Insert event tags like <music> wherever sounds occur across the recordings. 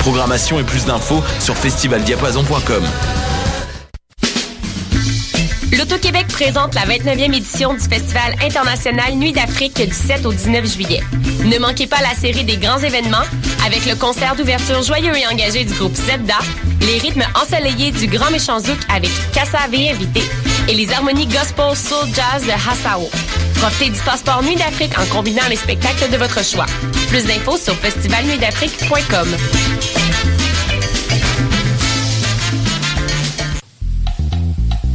Programmation et plus d'infos sur festivaldiapason.com. L'Auto-Québec présente la 29e édition du Festival international Nuit d'Afrique du 7 au 19 juillet. Ne manquez pas la série des grands événements avec le concert d'ouverture joyeux et engagé du groupe Zebda, les rythmes ensoleillés du Grand Méchant Zouk avec Kassavé invité et les harmonies gospel soul jazz de Hassao. Profitez du passeport Nuit d'Afrique en combinant les spectacles de votre choix. Plus d'infos sur festivalnuitdafrique.com.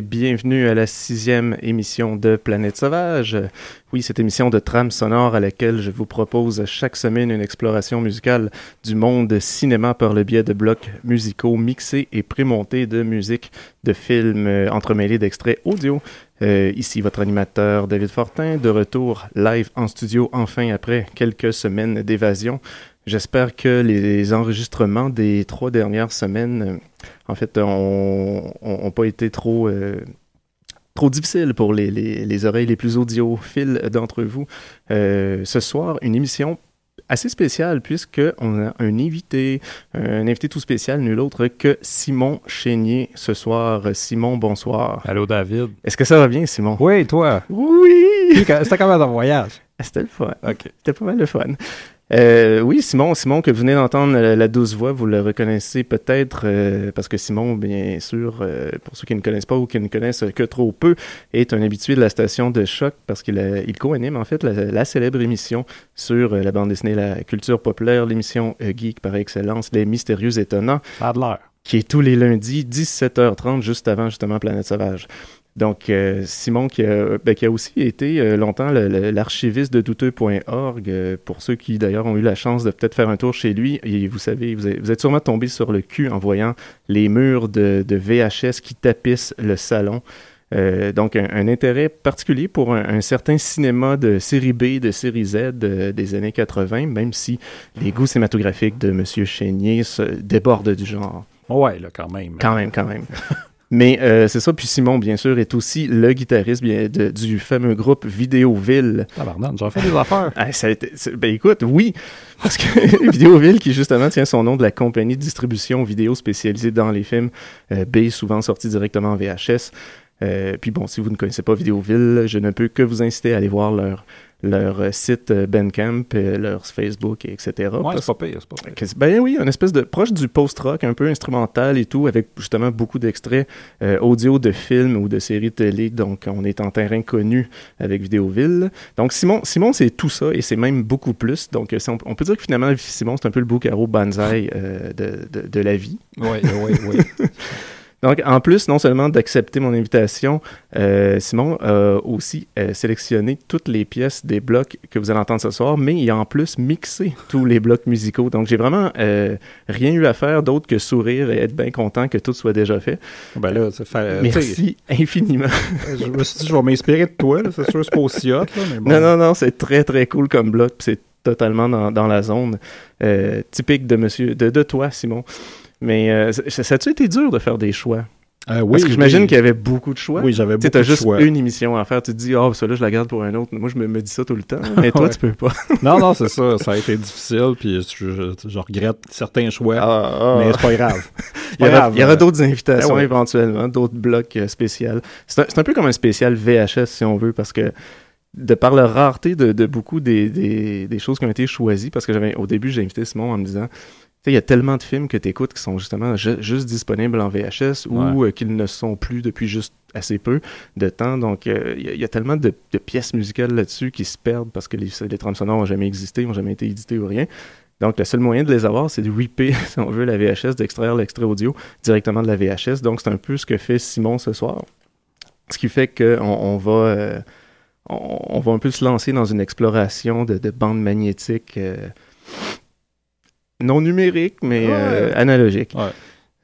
Bienvenue à la sixième émission de Planète Sauvage. Oui, cette émission de trame sonore à laquelle je vous propose chaque semaine une exploration musicale du monde cinéma par le biais de blocs musicaux mixés et prémontés de musique, de films euh, entremêlés d'extraits audio. Euh, ici votre animateur David Fortin, de retour live en studio enfin après quelques semaines d'évasion. J'espère que les enregistrements des trois dernières semaines, euh, en fait, ont, ont, ont pas été trop, euh, trop difficiles pour les, les, les oreilles les plus audiophiles d'entre vous. Euh, ce soir, une émission assez spéciale puisque on a un invité, un invité tout spécial, nul autre que Simon Chénier ce soir. Simon, bonsoir. Allô David. Est-ce que ça va bien, Simon? Oui, toi. Oui! C'était comment ton voyage? C'était le fun. OK. C'était pas mal de fun. Euh, oui, Simon, Simon, que vous venez d'entendre la, la douce voix, vous le reconnaissez peut-être euh, parce que Simon, bien sûr, euh, pour ceux qui ne connaissent pas ou qui ne connaissent que trop peu, est un habitué de la station de choc parce qu'il il co-anime en fait la, la célèbre émission sur euh, la bande dessinée, la culture populaire, l'émission euh, geek par excellence, les mystérieux étonnants, Ça a de l'air. qui est tous les lundis 17h30 juste avant justement Planète Sauvage. Donc, euh, Simon, qui a, ben, qui a aussi été euh, longtemps l'archiviste de douteux.org, euh, pour ceux qui d'ailleurs ont eu la chance de peut-être faire un tour chez lui, et vous savez, vous êtes, vous êtes sûrement tombé sur le cul en voyant les murs de, de VHS qui tapissent le salon. Euh, donc, un, un intérêt particulier pour un, un certain cinéma de série B, de série Z des années 80, même si les goûts cinématographiques de M. Chénier se débordent du genre. Ouais, là, quand même. Quand même, quand même. <laughs> Mais euh, c'est ça. Puis Simon, bien sûr, est aussi le guitariste bien, de- du fameux groupe Vidéoville. Tabarnak, j'en fais des affaires. Ah, ça a été- ben écoute, oui, parce que <laughs> Vidéoville, qui justement tient son nom de la compagnie de distribution vidéo spécialisée dans les films euh, B, souvent sortis directement en VHS. Euh, puis bon, si vous ne connaissez pas Vidéoville, je ne peux que vous inciter à aller voir leur, leur euh, site euh, Bandcamp, leur Facebook, et etc. Ouais, c'est pas pire, c'est pas pire. Ben oui, une espèce de proche du post-rock, un peu instrumental et tout, avec justement beaucoup d'extraits euh, audio de films ou de séries télé. Donc, on est en terrain connu avec Vidéoville. Donc, Simon, Simon c'est tout ça et c'est même beaucoup plus. Donc, on, on peut dire que finalement, Simon, c'est un peu le boucaro banzai euh, de, de, de la vie. Oui, oui, oui. <laughs> Donc, en plus, non seulement d'accepter mon invitation, euh, Simon a aussi euh, sélectionné toutes les pièces des blocs que vous allez entendre ce soir, mais il a en plus mixé tous les blocs musicaux. Donc, j'ai vraiment euh, rien eu à faire d'autre que sourire et être bien content que tout soit déjà fait. Ben là, fait. euh, Merci infiniment. Je me suis dit, je vais m'inspirer de toi, là. C'est sûr, c'est pas aussi hot, là, mais bon. Non, non, non, c'est très, très cool comme bloc, c'est totalement dans, dans la zone typique de monsieur, de, de toi, Simon. Mais euh, ça, ça a-tu été dur de faire des choix? Euh, oui, Parce que j'imagine oui. qu'il y avait beaucoup de choix. Oui, j'avais beaucoup de juste choix. une émission à faire. Tu te dis, ah, ça là, je la garde pour un autre. Moi, je me, me dis ça tout le temps. <laughs> Mais toi, tu peux pas. <laughs> Non, non, c'est ça. Ça a été difficile, puis je, je- je regrette certains choix. Ah, Mais c'est pas grave. <laughs> Il y aura, grave. il y aura d'autres invitations Ben ouais. éventuellement, d'autres blocs euh, spéciaux. C'est un, c'est un peu comme un spécial VHS, si on veut, parce que de par la rareté de, de beaucoup des, des, des choses qui ont été choisies, parce que j'avais au début, j'ai invité Simon en me disant, il y a tellement de films que tu écoutes qui sont justement ju- juste disponibles en VHS ou euh, qu'ils ne sont plus depuis juste assez peu de temps. Donc, euh, il y, a- il y a tellement de, de pièces musicales là-dessus qui se perdent parce que les, les trames sonores n'ont jamais existé, n'ont jamais été éditées ou rien. Donc, le seul moyen de les avoir, c'est de ripper, <laughs> si on veut, la VHS, d'extraire l'extrait audio directement de la VHS. Donc, c'est un peu ce que fait Simon ce soir. Ce qui fait qu'on on va, euh, on, on va un peu se lancer dans une exploration de, de bandes magnétiques non numériques, mais Ouais. Ouais.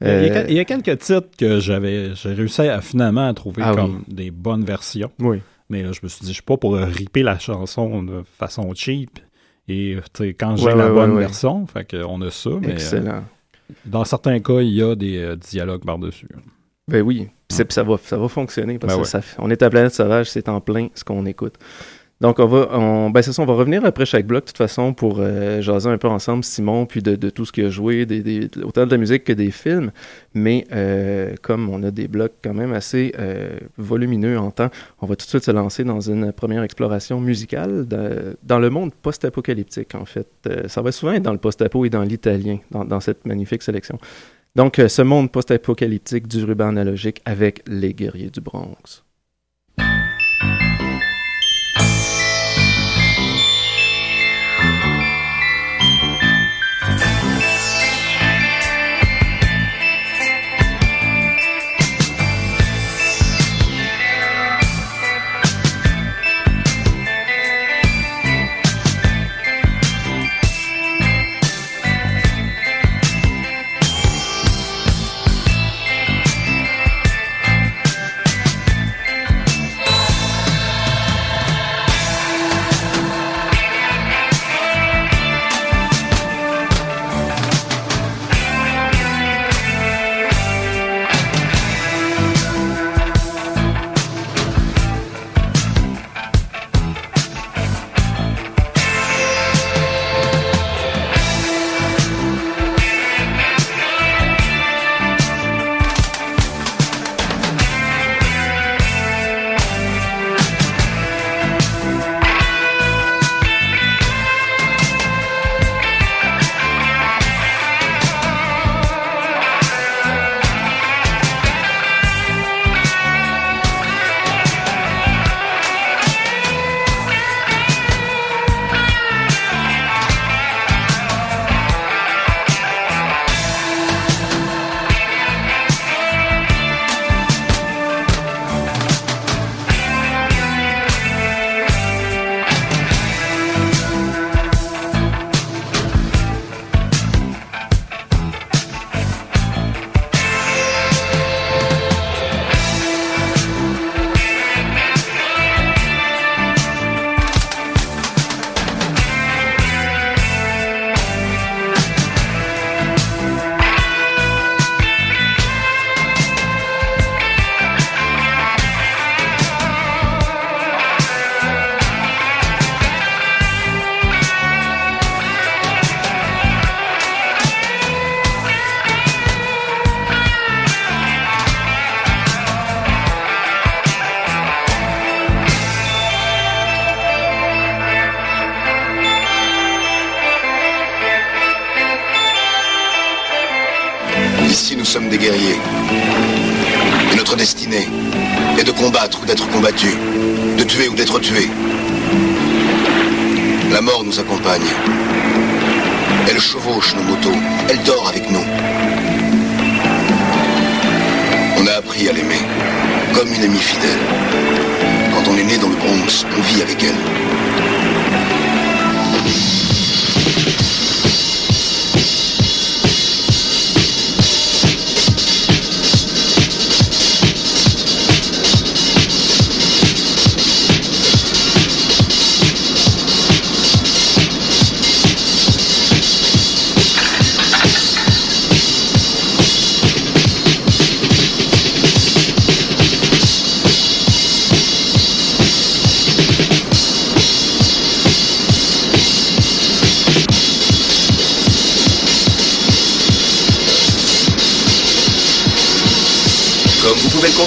Il y, a, quel- il y a quelques titres que j'avais j'ai réussi à finalement à trouver Ah comme des bonnes versions. oui. Mais là, je me suis dit, je suis pas pour ripper la chanson de façon cheap. Et quand j'ai Ouais, la ouais, bonne ouais, version, fait qu'on a ça. Mais euh, dans certains cas, il y a des euh, dialogues par-dessus. Ben oui, ça va, ça va fonctionner parce Ben que ça, on est à Planète Sauvage, c'est en plein ce qu'on écoute. Donc on va, on, ben c'est ça, on va revenir après chaque bloc de toute façon pour euh, jaser un peu ensemble Simon puis de, tout ce qu'il a joué, des, des- autant de musique que des films. Mais euh, comme on a des blocs quand même assez euh, volumineux en temps, on va tout de suite se lancer dans une première exploration musicale dans le monde post-apocalyptique en fait. Euh, ça va souvent être dans le post-apo et dans l'italien dans, dans cette magnifique sélection. Donc, ce monde post-apocalyptique du ruban analogique avec les guerriers du Bronx.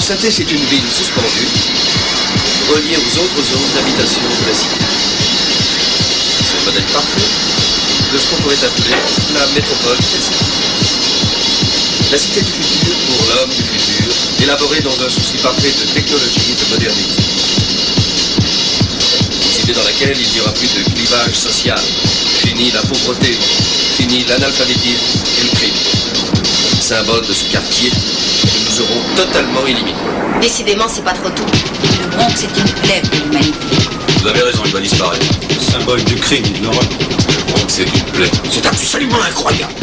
Constater, c'est une ville suspendue, reliée aux autres zones d'habitation de la cité. C'est le modèle parfait de ce qu'on pourrait appeler la métropole helsinki. La cité du futur pour l'homme du futur, élaborée dans un souci parfait de technologie et de modernité. Une cité dans laquelle il n'y aura plus de clivage social. Fini la pauvreté, fini l'analphabétisme et le crime. Symbole de ce quartier aurons totalement éliminé. Décidément, c'est pas trop tôt. Le Bronx est une plaie pour l'humanité. Vous avez raison, il va disparaître. Symbole du crime et de l'horreur. Le Bronx est une plaie. C'est absolument incroyable.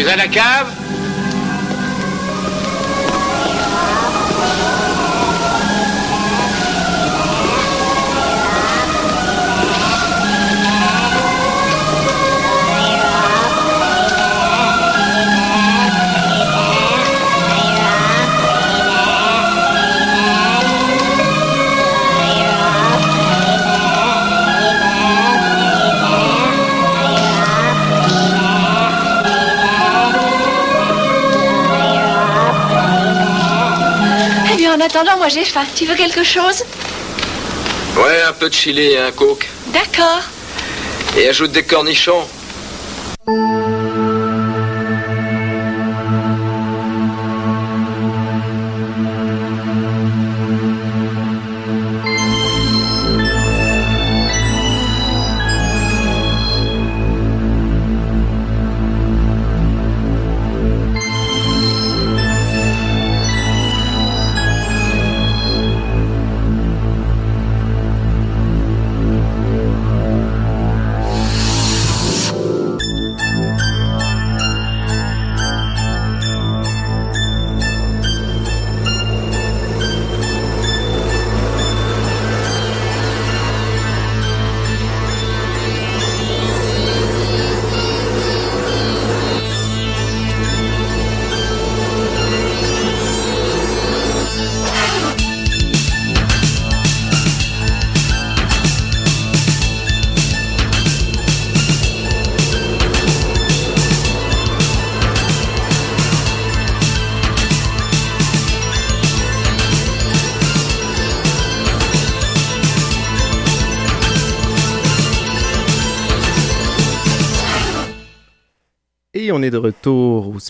Tu es à la cave? J'ai faim. Tu veux quelque chose? Ouais, un peu de chili et un coke. D'accord. Et ajoute des cornichons.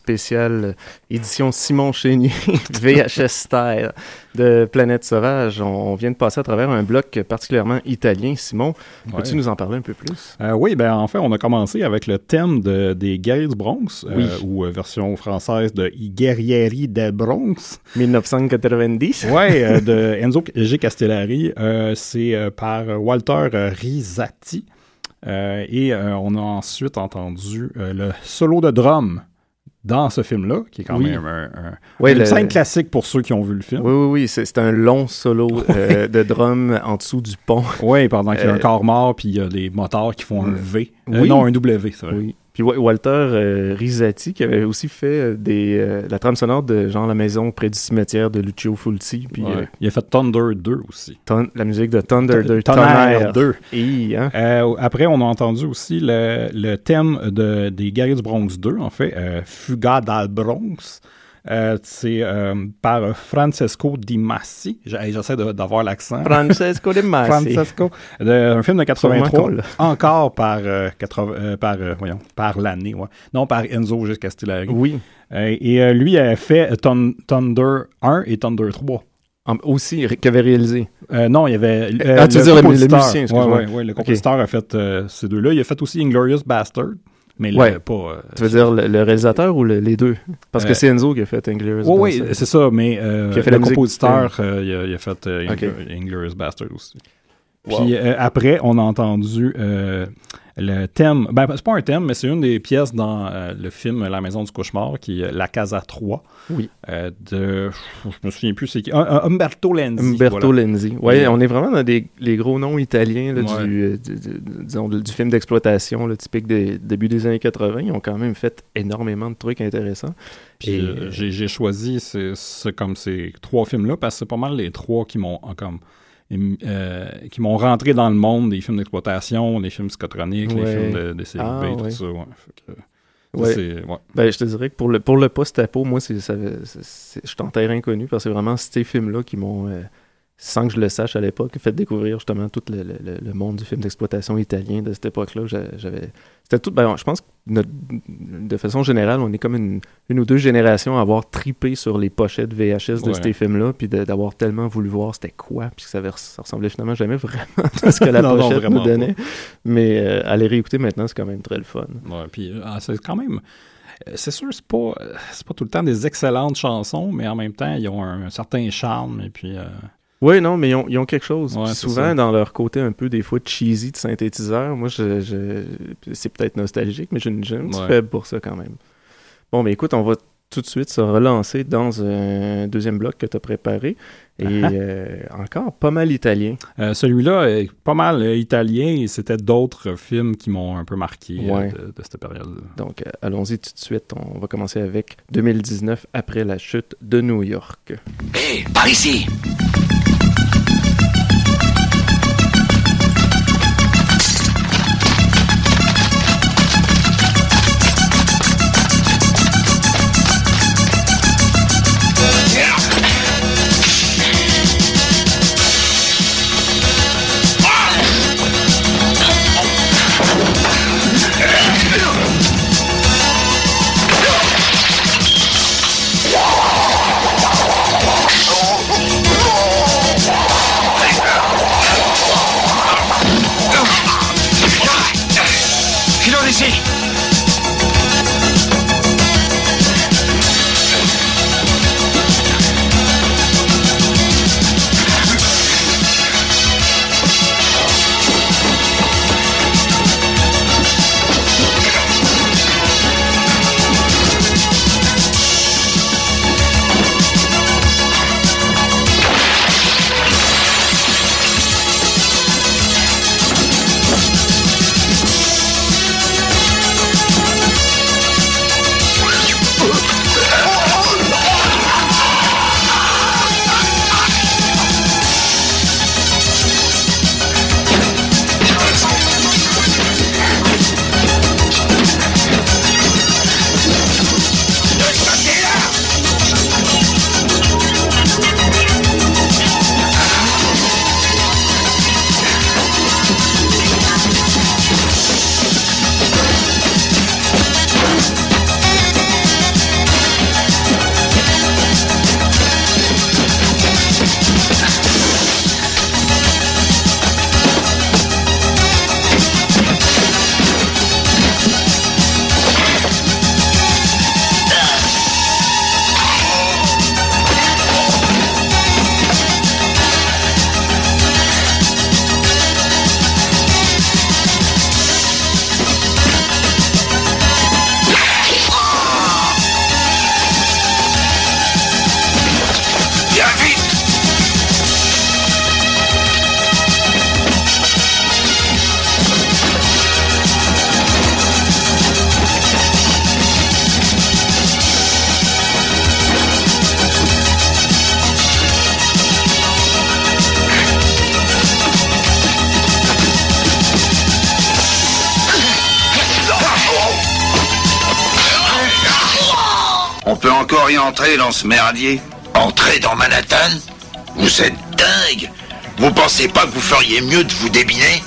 Retour au spécial euh, édition Simon Chénier, <laughs> VHS Style de Planète Sauvage. On, vient de passer à travers un bloc particulièrement italien. Simon, peux-tu Ouais. nous en parler un peu plus? Euh, oui, ben en fait, on a commencé avec le thème de- des guerriers du Bronx, euh, Oui. ou euh, version française de I Guerrieri del Bronx. 1990. Ouais, euh, de <laughs> Enzo G. Castellari. C'est par Walter. Euh, et on a ensuite entendu le solo de drum dans ce film-là, qui est quand Oui. même un, un- Ouais, une le- scène classique pour ceux qui ont vu le film. Oui, oui, oui. C'est c'est un long solo euh, de drum en dessous du pont. Oui, pendant qu'il y a un Euh, corps mort, puis il y a des motards qui font un V. Euh, oui. non, un W, c'est vrai. Oui. Puis Wa- Walter euh, Rizzati, qui avait aussi fait euh, des, euh, la trame sonore de genre La maison près du cimetière de Lucio Fulci. Puis Ouais. euh, Il a fait Thunder 2 aussi. ton- la musique de Thunder, de Tonnerre Tonnerre 2. Et, hein? Euh, après, on a entendu aussi le, le thème de, des Guerriers du Bronx 2, en fait, euh, Fuga dal Bronx. Euh, c'est euh, par Francesco Di Massi. J'essaie d'avoir l'accent. Francesco Di Massi. Francesco. De- un film de 83. Sûrement qu'on l'a. Encore par, euh, 80 euh, par, voyons, par l'année. Ouais. Non, par Enzo G. Castellari. Oui. Et lui a fait Thun- Thunder 1 et Thunder 3. En- aussi, ré- qu'avait réalisé. Non, il y avait. Ah, tu veux dire le- le compositeur. musicien. Ouais, ouais, ouais, le compositeur a fait ces deux-là. Il a fait aussi Inglorious Bastard, mais Ouais. là, pas. euh, Tu veux dire le, le réalisateur ou le- les deux? Parce que Euh, c'est Enzo qui a fait Inglourious Oui, oui, c'est ça, mais euh, Qui a fait le la compositeur, euh, il, a, il a fait euh, Ok. Ingl- Inglorious Bastard aussi. Wow. Puis euh, après, on a entendu euh, le thème. Ben, c'est pas un thème, mais c'est une des pièces dans euh, le film La Maison du Cauchemar, qui est La Casa 3. Oui. euh, de. Je me souviens plus, c'est qui. Un- un Umberto Lenzi. Umberto voilà. Lenzi. Ouais, Et- on est vraiment dans des, les gros noms italiens là, Ouais. du, euh, du, du- disons, du film d'exploitation typique des début des années 80. Ils ont quand même fait énormément de trucs intéressants. Puis euh, j'ai choisi comme ces trois films-là parce que c'est pas mal les trois qui m'ont euh, comme euh, qui m'ont rentré dans le monde des films d'exploitation, des films psychotroniques, les Ouais. films de, de série Ah, B, tout ouais. ça. Ouais. Fait que, ça, Ouais. c'est- ouais. Ben, je te dirais que pour le, pour le post-apo, moi, c'est- je suis en terrain inconnu parce que c'est vraiment ces films-là qui m'ont, euh, sans que je le sache à l'époque, fait découvrir justement tout le, le- monde du film d'exploitation italien de cette époque-là. J'a- J'avais, c'était tout, ben, je pense que notre- de façon générale, on est comme une, une ou deux générations à avoir tripé sur les pochettes VHS de Ouais. ces films-là, puis d'avoir tellement voulu voir c'était quoi, puis que ça, ressemblait finalement jamais <laughs> vraiment à ce que la <laughs> Non, non, pochette vraiment nous donnait. Mais euh, à les réécouter maintenant, c'est quand même très le fun. Ouais, puis euh, ah, c'est quand même. euh, C'est sûr, c'est pas, euh, c'est pas tout le temps des excellentes chansons, mais en même temps, ils ont un, certain charme. Et puis, euh, Oui, non, mais ils ont, ils ont quelque chose. Ouais, souvent, ça. dans leur côté un peu, des fois, cheesy de synthétiseur, moi, je, je- c'est peut-être nostalgique, mais j'ai une, j'ai un petit Ouais. faible pour ça quand même. Bon, mais écoute, on va tout de suite se relancer dans un deuxième bloc que tu as préparé. Et Ah-ha. euh, encore pas mal italien. euh, celui-là est pas mal euh, italien et c'était d'autres films qui m'ont un peu marqué euh, Ouais. de, de cette période-là. Donc, euh, allons-y tout de suite. On va commencer avec 2019, après la chute de New York. Hé, par ici entrer dans ce merdier dans Manhattan Vous êtes dingue. Vous pensez pas que vous feriez mieux de vous débiner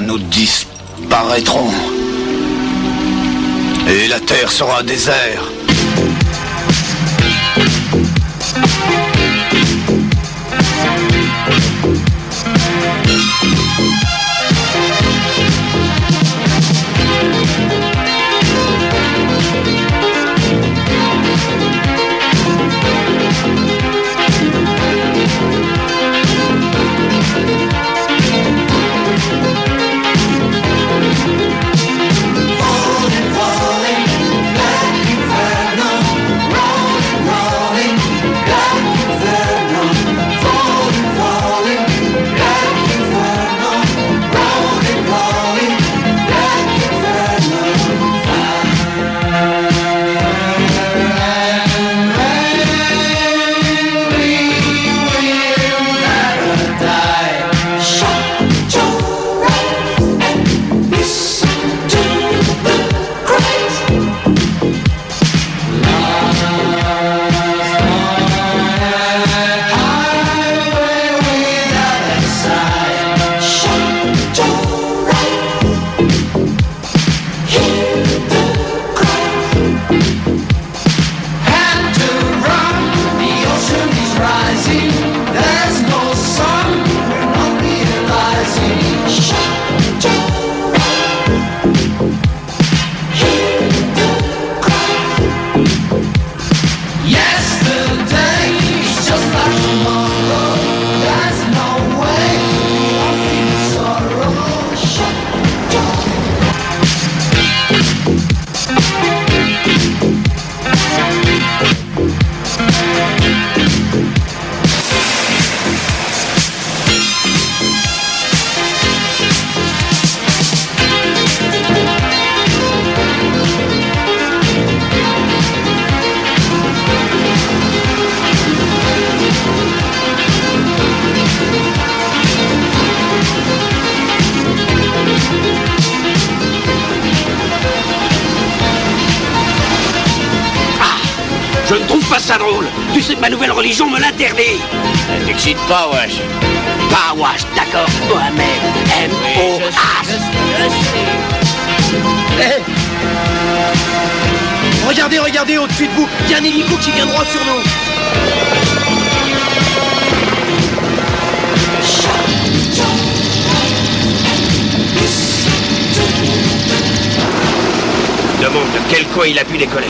nous disparaîtrons. Et la terre sera désert. Ça drôle. Tu sais que ma nouvelle religion me l'interdit. T'excites pas, wesh? Pas wash, d'accord. Mohamed, M-O-H. Eh Regardez, regardez au-dessus de vous, il y a un hélico qui vient droit sur nous. Demande de quel coin il a pu décoller.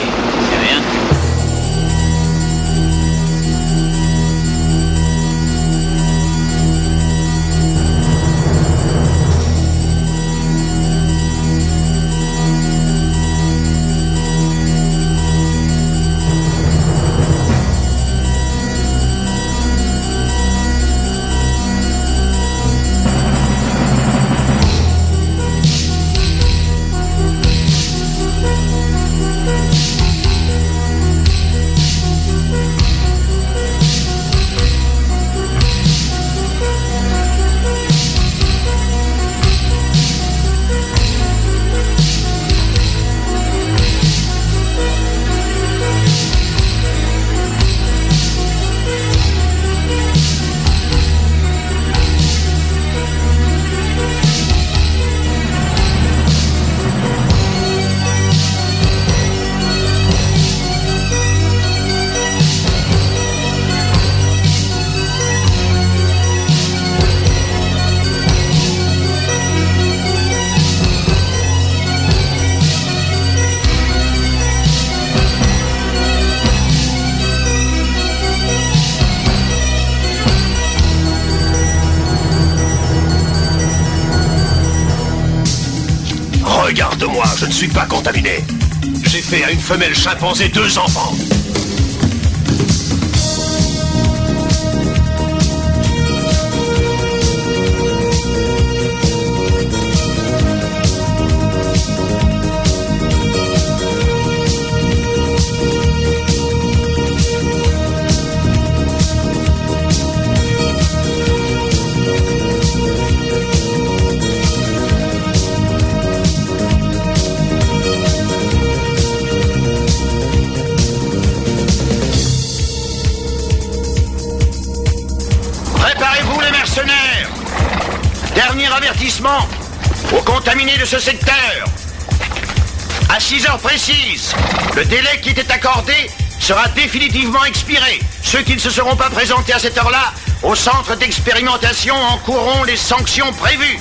C'est rien. Je ne suis pas contaminé. J'ai fait à une femelle chimpanzé deux enfants. Ce secteur. À 6 heures précises, le délai qui était accordé sera définitivement expiré. Ceux qui ne se seront pas présentés à cette heure-là au centre d'expérimentation encourront les sanctions prévues.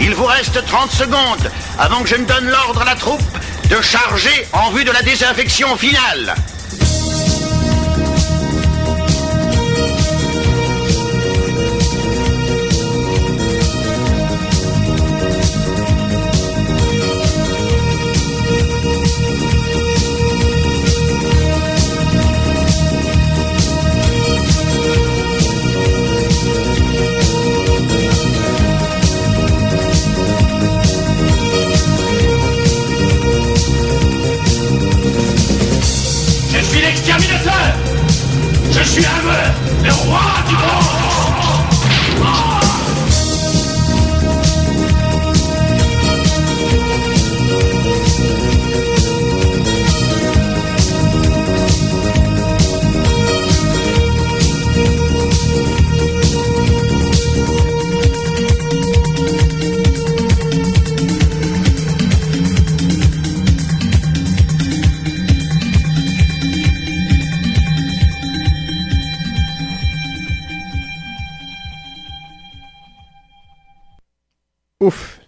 Il vous reste 30 secondes avant que je ne donne l'ordre à la troupe de charger en vue de la désinfection finale.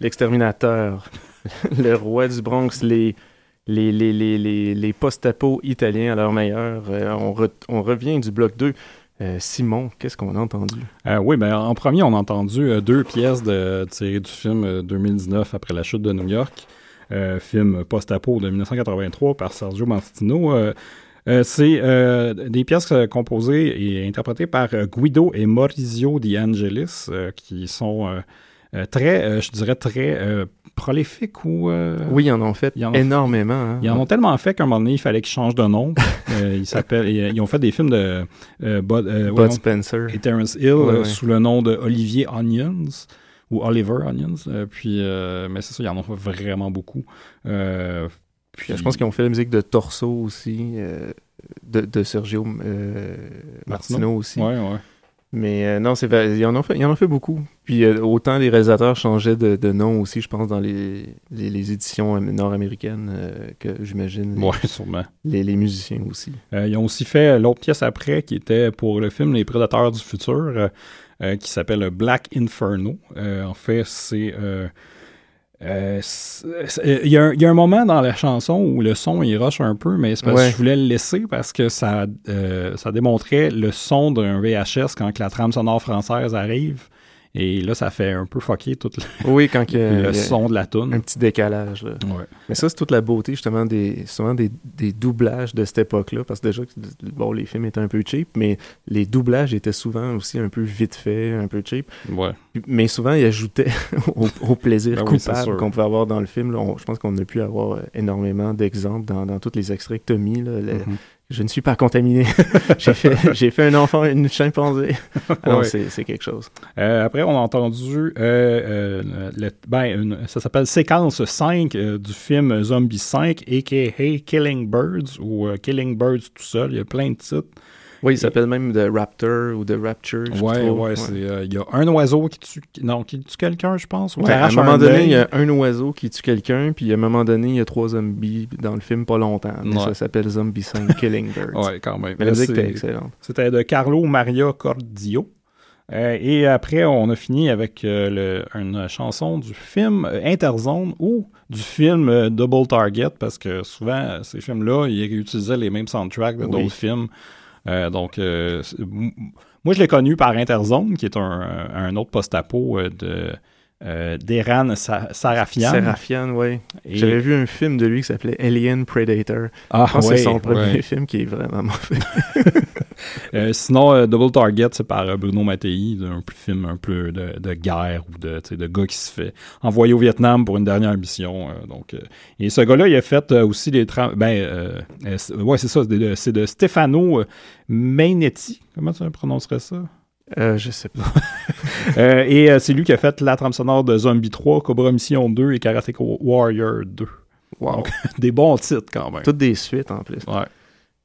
L'exterminateur, le roi du Bronx, les, les, les, les, les, les post-apo italiens à leur meilleur. Euh, on, re- on revient du bloc 2. Euh, Simon, qu'est-ce qu'on a entendu? Euh, oui, ben, en premier, on a entendu deux pièces de, tirées du film euh, 2019 après la chute de New York, film post-apo de 1983 par Sergio Martino. C'est des pièces composées et interprétées par Guido et Maurizio Di Angelis, qui sont très, euh, je dirais, très euh, prolifiques ou... euh, Oui, ils en ont fait ils en ont- énormément. hein. Ils en ont tellement fait qu'à un moment donné, il fallait qu'ils changent de nom. Euh, <laughs> ils, s'appellent- ils, ont fait des films de euh, Bud, euh, Spencer. et Terrence Hill Ouais, euh, ouais. sous le nom de Olivier Onions ou Oliver Onions. Euh, puis, euh, mais c'est ça, ils en ont fait vraiment beaucoup. Euh, puis, Je pense qu'ils ont fait la musique de Torso aussi, euh, de, de Sergio euh, Martino aussi. Ouais, ouais. Mais euh, non, c'est vrai, ils en ont fait, ils en ont fait beaucoup. Puis euh, autant les réalisateurs changeaient de, de nom aussi, je pense, dans les, les, les éditions am- nord-américaines euh, que j'imagine. Ouais, sûrement. Les, les musiciens aussi. Ils ont aussi fait l'autre pièce après qui était pour le film Les Prédateurs du futur, qui s'appelle Black Inferno. En fait, c'est. Euh, euh, Il y, a un- il y a un moment dans la chanson où le son il rush un peu, mais c'est parce Ouais. que je voulais le laisser parce que ça, euh, ça démontrait le son d'un VHS quand que la trame sonore française arrive. Et là, ça fait un peu fucker tout le, Oui, quand il y a- le il y a son de la toune. Un petit décalage. là. Ouais. Mais ça, c'est toute la beauté, justement, des, souvent des, des doublages de cette époque-là. Parce que déjà, bon, les films étaient un peu cheap, mais les doublages étaient souvent aussi un peu vite faits, un peu cheap. Ouais. Mais souvent, ils ajoutaient <laughs> au, au plaisir Ben coupable qu'on pouvait avoir dans le film. là. On- je pense qu'on a pu avoir euh, énormément d'exemples dans, dans tous les extraits que tu as mis. là. Je ne suis pas contaminé. <laughs> j'ai fait, <laughs> j'ai fait un enfant, une chimpanzé. <laughs> Alors, Ouais. c'est, c'est quelque chose. Euh, après, on a entendu, euh, euh, le- ben, une- ça s'appelle séquence 5 euh, du film Zombie 5, a.k.a. Killing Birds, ou Killing Birds tout seul. Il y a plein de titres. Oui, il s'appelle même The Raptor ou The Rapture. je Ouais, ouais, c'est, euh, il y a un oiseau qui tue, non, qui tue quelqu'un, je pense, ou Ouais, à un moment donné, il y a un oiseau qui tue quelqu'un, puis à un moment donné, il y a trois zombies dans le film pas longtemps. Mais ça s'appelle Zombie 5 <laughs> Killing Birds. Ouais, quand même. Mais la musique était excellente. C'était de Carlo Maria Cordio. Euh, et après, on a fini avec euh, le- une chanson du film Interzone ou du film euh, Double Target, parce que souvent, ces films-là, ils utilisaient les mêmes soundtracks de Oui. d'autres films. Euh, donc, euh, moi, je l'ai connu par Interzone, qui est un, un autre post-apo euh, de, euh, d'Eran Sa- Sarafian. Serafian, oui. Et- J'avais vu un film de lui qui s'appelait Alien Predator. Ah, ouais, c'est son premier film qui est vraiment mauvais. <laughs> Euh, sinon, euh, Double Target, c'est par euh, Bruno Mattei, un film un peu de, de guerre ou de, gars qui se fait envoyer au Vietnam pour une dernière mission. donc, et ce gars-là, il a fait aussi des... Ben, c'est- ouais, c'est ça, c'est de, Stefano Mainetti. Comment tu prononcerais ça? Euh, je sais pas. <laughs> Euh, et euh, c'est lui qui a fait la trame sonore de Zombie 3, Cobra Mission 2 et Karate Warrior 2. Donc, <laughs> des bons titres quand même. Toutes des suites en plus. Ouais.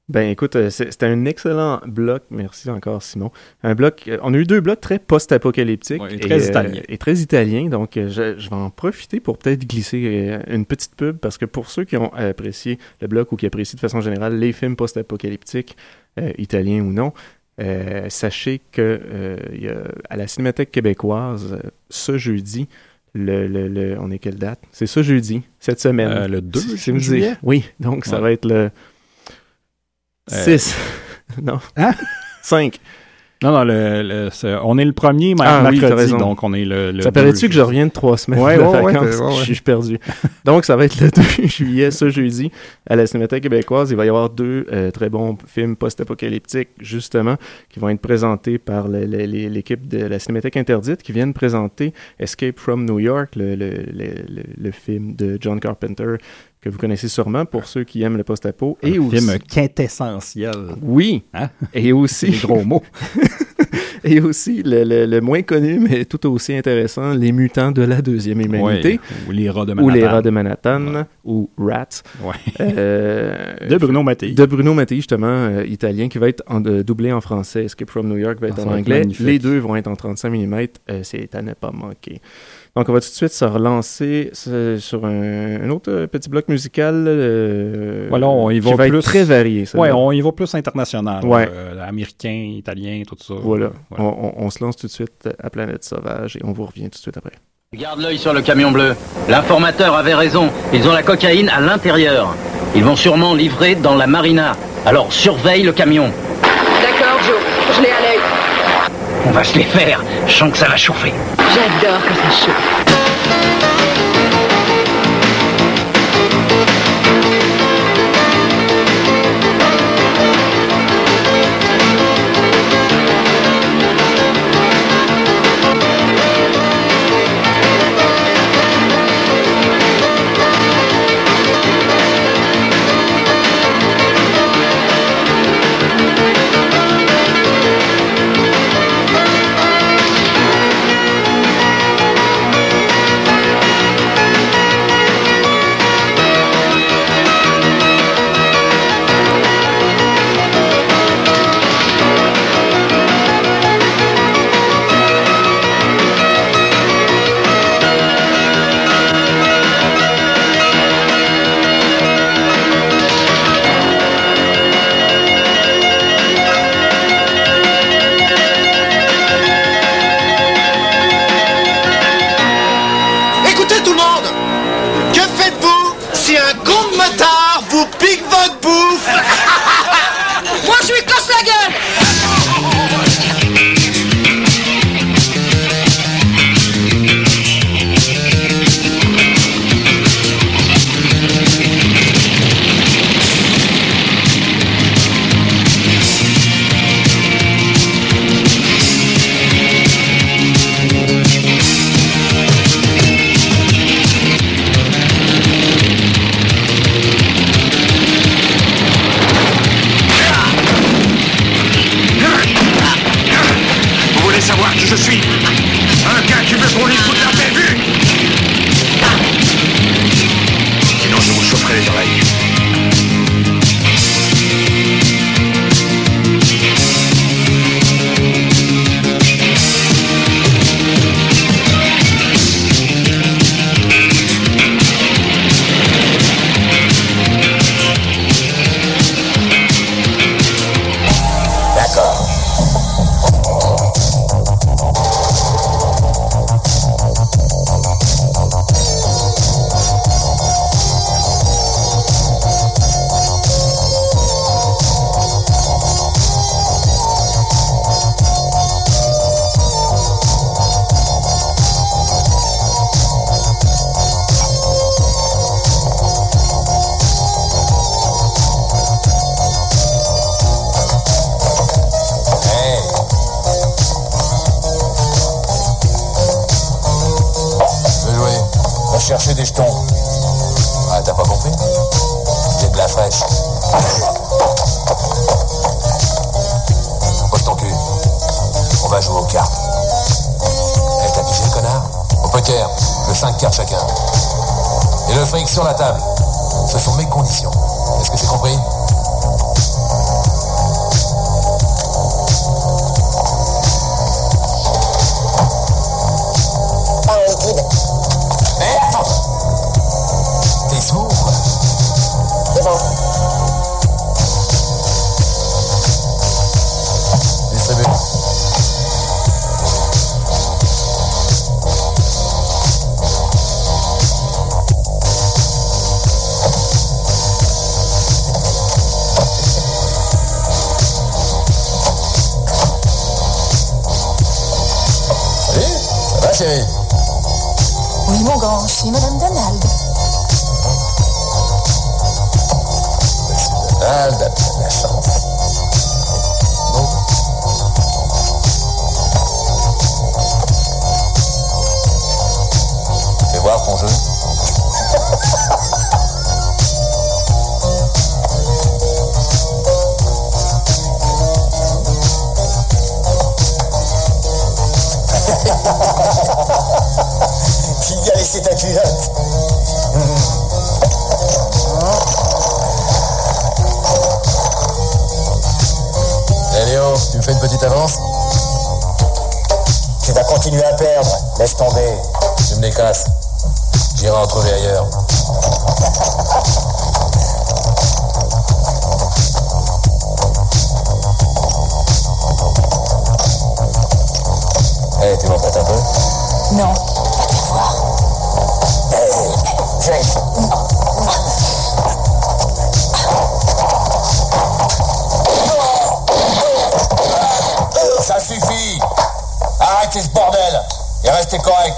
Ben écoute, euh, c'était un excellent bloc. Merci encore Simon. Un bloc. on a eu deux blocs très post-apocalyptiques Ouais, et très italiens. et très italiens. Donc je, je vais en profiter pour peut-être glisser une petite pub parce que pour ceux qui ont apprécié le bloc ou qui apprécient de façon générale les films post-apocalyptiques, italiens ou non, euh, sachez que euh, il y a, à la Cinémathèque québécoise ce jeudi. Le, le- le- on est quelle date? C'est ce jeudi, cette semaine. Euh, le 2 Si- si vous juillet? Oui, donc ça va être le Euh, 6. <laughs> non. Hein? 5. Non, non, le, le- on est le premier Ah mercredi, donc on est le. le ça paraît-tu que je reviens de trois semaines Ouais, de ouais, vacances? ouais. <laughs> Je, suis- perdu. Donc, ça va être le <laughs> 2 juillet, ce jeudi, à la Cinémathèque québécoise. Il va y avoir deux euh, très bons films post-apocalyptiques, justement, qui vont être présentés par l'équipe de la Cinémathèque interdite, qui viennent présenter Escape from New York, le, le- le- le- le film de John Carpenter, que vous connaissez sûrement pour ceux qui aiment le post-apo. Et Un aussi... film quintessentiel. Oui. Hein? Et aussi. Gros mots. <laughs> Et aussi, le, le- le moins connu, mais tout aussi intéressant, Les Mutants de la Deuxième Humanité. Ouais, ou Les Rats de Ou Les Manhattan. Rats de Manhattan, ou Rats. Ouais. Euh, De Bruno Mattei. De Bruno Mattei, justement, euh, italien, qui va être en- euh, doublé en français. Escape from New York va être Ah, en anglais. magnifique. Les deux vont être en 35 mm. C'est à ne pas manquer. Donc, on va tout de suite se relancer sur un, un autre petit bloc musical. euh, Voilà, on y va qui va plus. être très varié. là. on y va plus international. Ouais. euh, américain, italien, tout ça. Voilà. Ouais. On, on- on se lance tout de suite à Planète Sauvage et on vous revient tout de suite après. Garde l'œil sur le camion bleu. L'informateur avait raison. Ils ont la cocaïne à l'intérieur. Ils vont sûrement livrer dans la marina. Alors surveille le camion. D'accord, Joe. Je l'ai à l'œil. On va se les faire. Je sens que ça va chauffer. J'adore que ça chauffe. Oui, mon grand, suis Madame Donald. Donald, t'as de la chance. Fais voir ton jeu. A laissé ta culotte Eh Léo, tu me fais une petite avance Tu vas continuer à perdre. Laisse tomber. Tu me les casses. J'irai en trouver ailleurs. Eh, tu m'en prêtes un peu? Non. Ça suffit. Arrêtez ce bordel. Et restez correct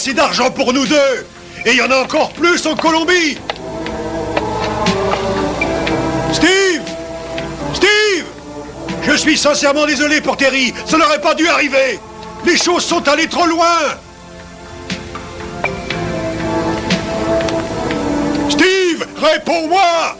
assez d'argent pour nous deux. Et il y en a encore plus en Colombie. Steve! Steve! Je suis sincèrement désolé pour Terry, ça n'aurait pas dû arriver. Les choses sont allées trop loin. Steve, réponds-moi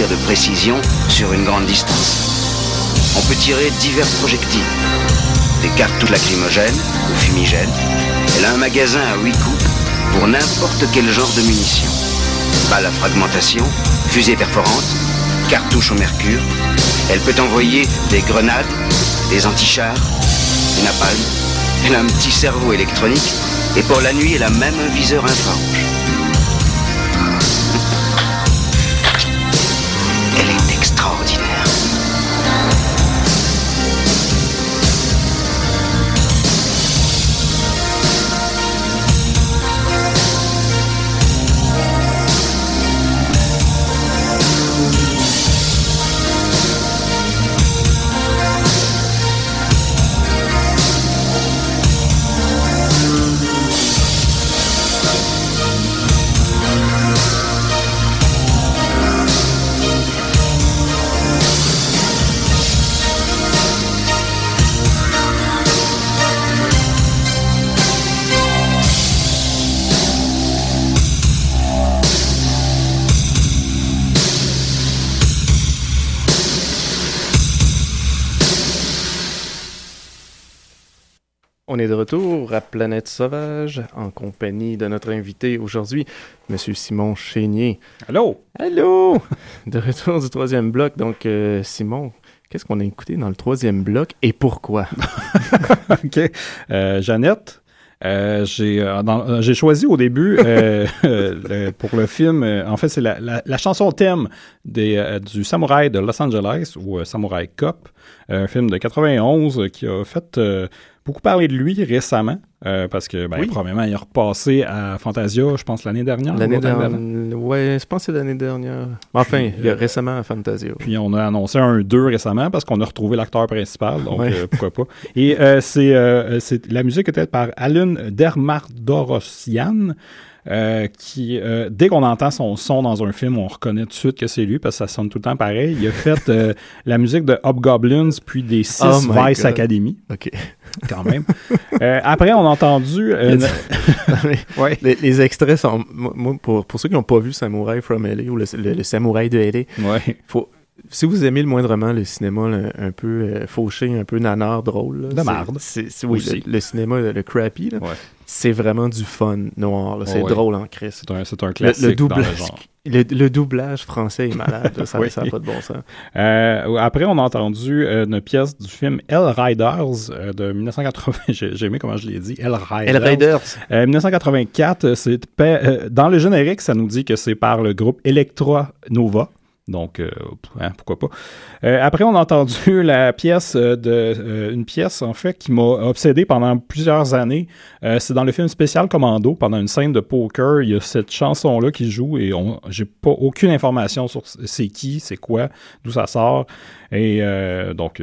de précision sur une grande distance. On peut tirer divers projectiles, des cartouches lacrymogènes ou fumigènes. Elle a un magasin à 8 coups pour n'importe quel genre de munitions. Balles à fragmentation, fusées perforantes, cartouches au mercure. Elle peut envoyer des grenades, des antichars, des napalm. Elle a un petit cerveau électronique et pour la nuit, elle a même un viseur infrarouge. On est de retour à Planète Sauvage en compagnie de notre invité aujourd'hui, Monsieur Simon Chénier. Allô? Allô? De retour du troisième bloc. Donc, euh, Simon, qu'est-ce qu'on a écouté dans le troisième bloc et pourquoi? <laughs> OK. Euh, Jeannette, euh, j'ai euh, choisi au début <laughs> euh, le- pour le film, en fait, c'est la, la- la chanson thème des, du Samouraï de Los Angeles ou Samouraï Cop, un film de 91 euh, qui a fait beaucoup parler de lui récemment. euh, parce que, ben, Oui. probablement, il est repassé à Fantasia, je pense, l'année dernière. L'année dernière. Ouais, je pense que c'est l'année dernière. Enfin, Puis, il y a euh, récemment à Fantasia. Puis on a annoncé un 2 récemment parce qu'on a retrouvé l'acteur principal, donc Ouais. euh, pourquoi pas. Et euh, c'est euh, c'est- la musique était par Alan Dermardorosian. Euh, qui, euh, dès qu'on entend son son dans un film, on reconnaît tout de suite que c'est lui parce que ça sonne tout le temps pareil. Il a fait euh, <laughs> la musique de Hobgoblins puis des six Oh Vice God. Academy. OK. <laughs> Quand même. Après, on a entendu. <laughs> Non, les, les extraits sont. Moi, pour, pour ceux qui n'ont pas vu Samouraï from LA ou le, le- le Samouraï de LA, Ouais. faut, si vous aimez le moindrement le cinéma là, un peu euh, fauché, un peu nanard drôle, là, De marde. c'est- c'est- oui, Aussi. le, le cinéma, le, crappy, là, c'est vraiment du fun noir. là. C'est Ouais. drôle en crise. C'est un, c'est un Le- classique le, doublage, le genre. <laughs> le, le doublage français est malade. ça n'a <laughs> Oui. pas de bon sens. Euh, après, on a entendu euh, une pièce du film Hell Riders de 1980. J'ai j'ai aimé comment je l'ai dit. Hell Riders. Riders. Euh, 1984. euh, c'est pa- euh, dans le générique, ça nous dit que c'est par le groupe Electra Nova. Donc, euh, hein, pourquoi pas. Euh, après, on a entendu <laughs> la pièce euh, de une pièce en fait qui m'a obsédé pendant plusieurs années. C'est dans le film spécial Commando. Pendant une scène de poker, il y a cette chanson là qui joue et on, j'ai pas aucune information sur c'est qui, c'est quoi, d'où ça sort. Et donc,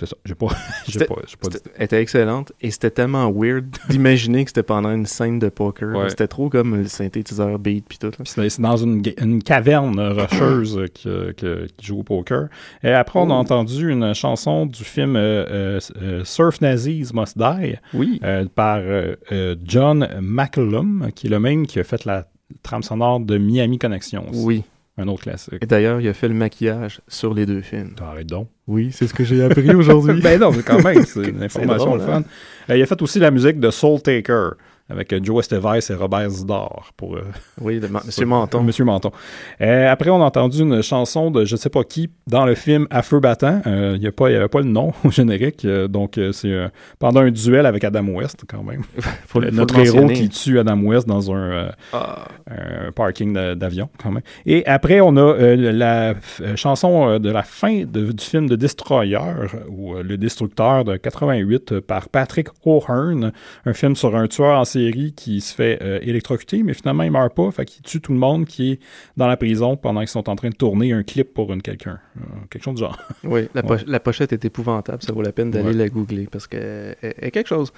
c'est ça. J'ai pas, <laughs> j'ai C'était- pas, j'ai pas dit. c'était- Elle était excellente et c'était tellement weird <laughs> d'imaginer que c'était pendant une scène de poker. Ouais. C'était trop comme le synthétiseur beat puis tout. C'est dans une, une caverne rocheuse <coughs> que- que- qui joue au poker. Et après, on a entendu une chanson du film euh, euh, euh, Surf Nazis Must Die Oui. euh, par John McCallum, qui est le même qui a fait la trame sonore de Miami Connection. aussi. Oui. Un autre classique. Et d'ailleurs, il a fait le maquillage sur les deux films. Arrête donc. Oui, c'est ce que j'ai appris aujourd'hui. <laughs> ben non, mais quand même, c'est une <laughs> information drôle, le fun. hein? Euh, il a fait aussi la musique de Soul Taker avec euh, Joe Estevez et Robert Zidore pour... euh, Oui, le <laughs> Monsieur Menton. Monsieur Menton. Euh, après, on a entendu une chanson de je sais pas qui dans le film À feu battant. Il n'y avait pas le nom <laughs> au générique. donc, c'est pendant un duel avec Adam West, quand même. <laughs> Faut le- Le- faut notre le héros qui tue Adam West dans un, Ah. un parking d'avion, quand même. Et après, on a la chanson de la fin de- du film de Destroyer, ou Le Destructeur de 88, euh, par Patrick O'Hearn. Un film sur un tueur en série qui se fait euh, électrocuter, mais finalement, il meurt pas. Fait qu'il tue tout le monde qui est dans la prison pendant qu'ils sont en train de tourner un clip pour une quelqu'un. Euh, quelque chose du genre. <laughs> Oui, la, Ouais. poche- la pochette est épouvantable. Ça vaut la peine d'aller Ouais. la googler parce qu'elle est quelque chose.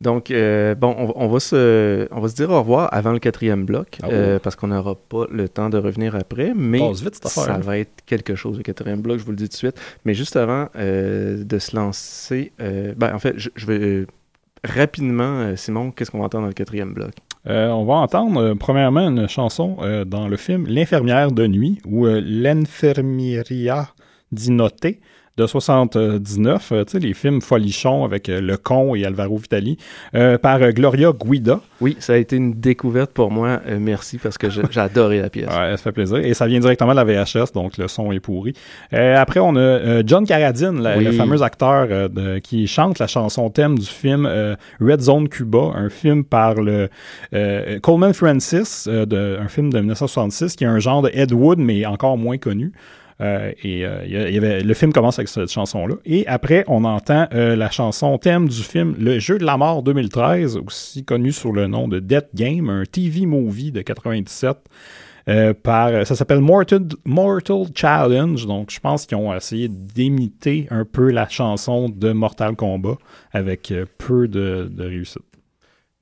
Donc, euh, bon, on, va- on va se, on va se dire au revoir avant le quatrième bloc Ah euh, parce qu'on n'aura pas le temps de revenir après. Mais Passe vite, cette ça hein. va être quelque chose, le quatrième bloc, je vous le dis tout de suite. Mais juste avant euh, de se lancer, euh, ben, en fait, je, je vais euh, rapidement, euh, Simon, qu'est-ce qu'on va entendre dans le quatrième bloc? Euh, on va entendre euh, premièrement une chanson dans le film L'infirmière de nuit ou L'Infermieria di de 79, euh, tu sais, les films folichons avec euh, Le Con et Alvaro Vitali, euh, par Gloria Guida. Oui, ça a été une découverte pour moi. Merci parce que j'ai <laughs> adoré la pièce. Ouais, ça fait plaisir. Et ça vient directement de la VHS, donc le son est pourri. Euh, après, on a John Carradine, la- Oui. le fameux acteur de- qui chante la chanson thème du film Red Zone Cuba, un film par le euh, Coleman Francis, euh, de, un film de 1966, qui est un genre de Ed Wood, mais encore moins connu. Euh, et euh, y avait, le film commence avec cette chanson-là. Et après, on entend euh, la chanson thème du film Le Jeu de la mort 2013, aussi connu sous le nom de Death Game, un TV movie de 97. euh, par, ça s'appelle Mortal, Challenge, donc je pense qu'ils ont essayé d'imiter un peu la chanson de Mortal Kombat avec peu de réussite.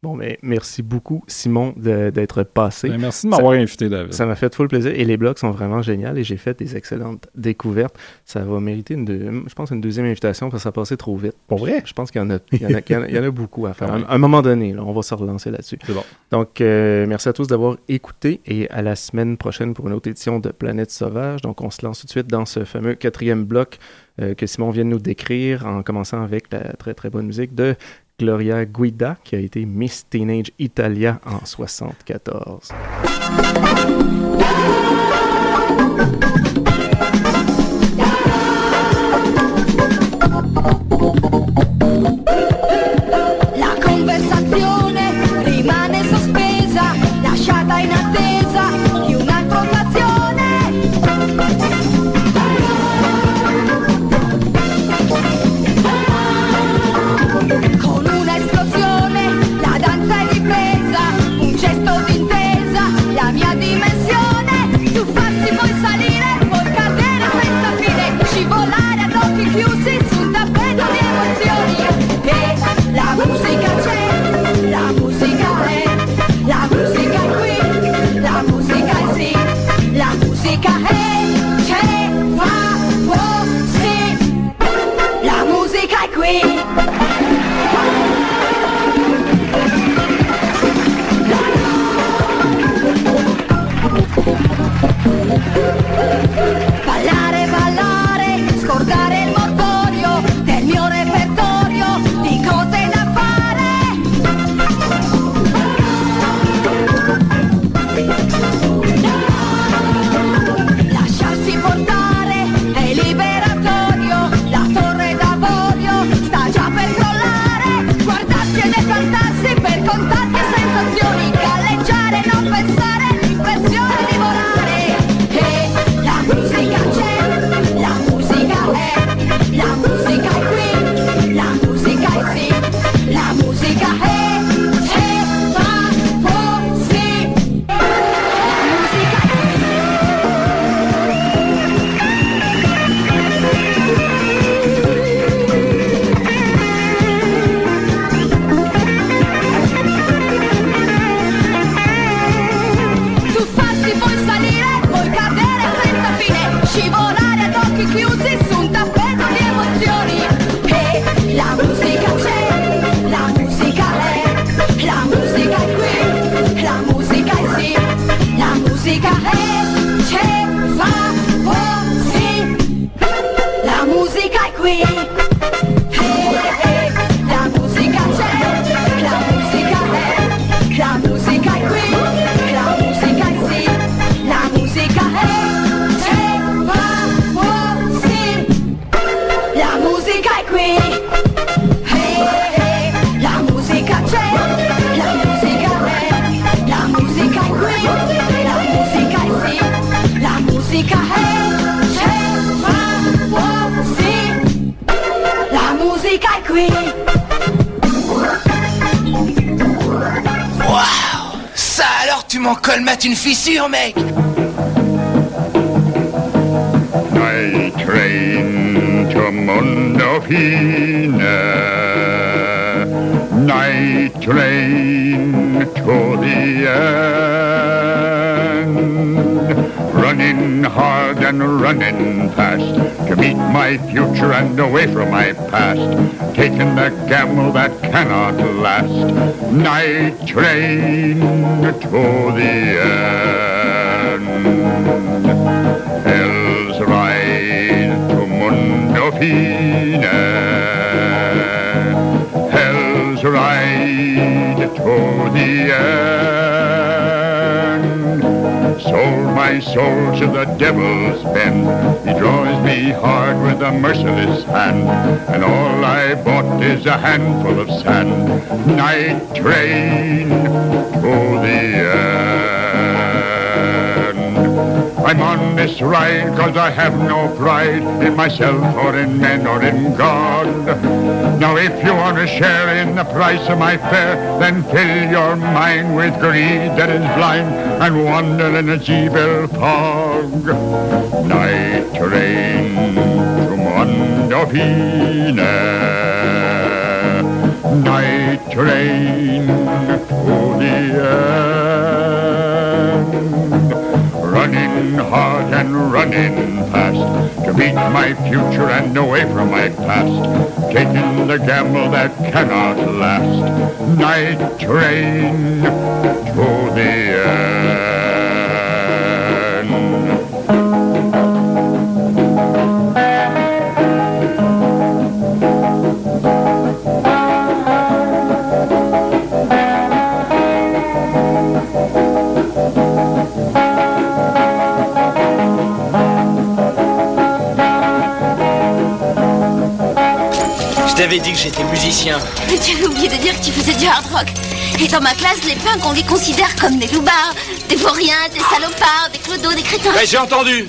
Bon, mais merci beaucoup, Simon, d'être passé. Ben, merci de m'avoir invité, David. Ça m'a fait full plaisir. Et les blogs sont vraiment géniaux et j'ai fait des excellentes découvertes. Ça va mériter, une deux- je pense, une deuxième invitation parce que ça passé trop vite. Pour vrai? Je pense qu'il y en a, il y en a, il y en a- il y en a beaucoup à faire. Ah. À un moment donné, là, on va se relancer là-dessus. C'est bon. Donc, euh, merci à tous d'avoir écouté et à la semaine prochaine pour une autre édition de Planète Sauvage. Donc, on se lance tout de suite dans ce fameux quatrième bloc euh, que Simon vient de nous décrire en commençant avec la très très bonne musique de Gloria Guida qui a été Miss Teenage Italia en 74. La conversazione chiusi su un tappeto di emozioni. E la musica m'en colmates une fissure, mec Night train to Mondofina. Night train to the end. Hard and running fast to meet my future and away from my past. Taking the gamble that cannot last. Night train to the end. Hell's ride to Mundofina. Hell's ride to the end. Sold my soul to the devil's bend. He draws me hard with a merciless hand. And all I bought is a handful of sand. Night train to the end. I'm on this ride cause I have no pride in myself or in men or in God. Now if you want to share in the price of my fare, then fill your mind with greed that is blind and wander in its evil fog. Night train to Mondofina. Night train to the end. Running hard and running fast to beat my future and away from my past. Taking the gamble that cannot last. Night train to the end. T'avais dit que j'étais musicien. Mais tu avais oublié de dire que tu faisais du hard rock. Et dans ma classe, les punks, on les considère comme des loupards, des vauriens, des salopards, des clodos, des crétins. Ouais, j'ai entendu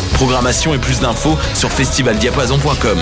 Programmation et plus d'infos sur festivaldiapason.com.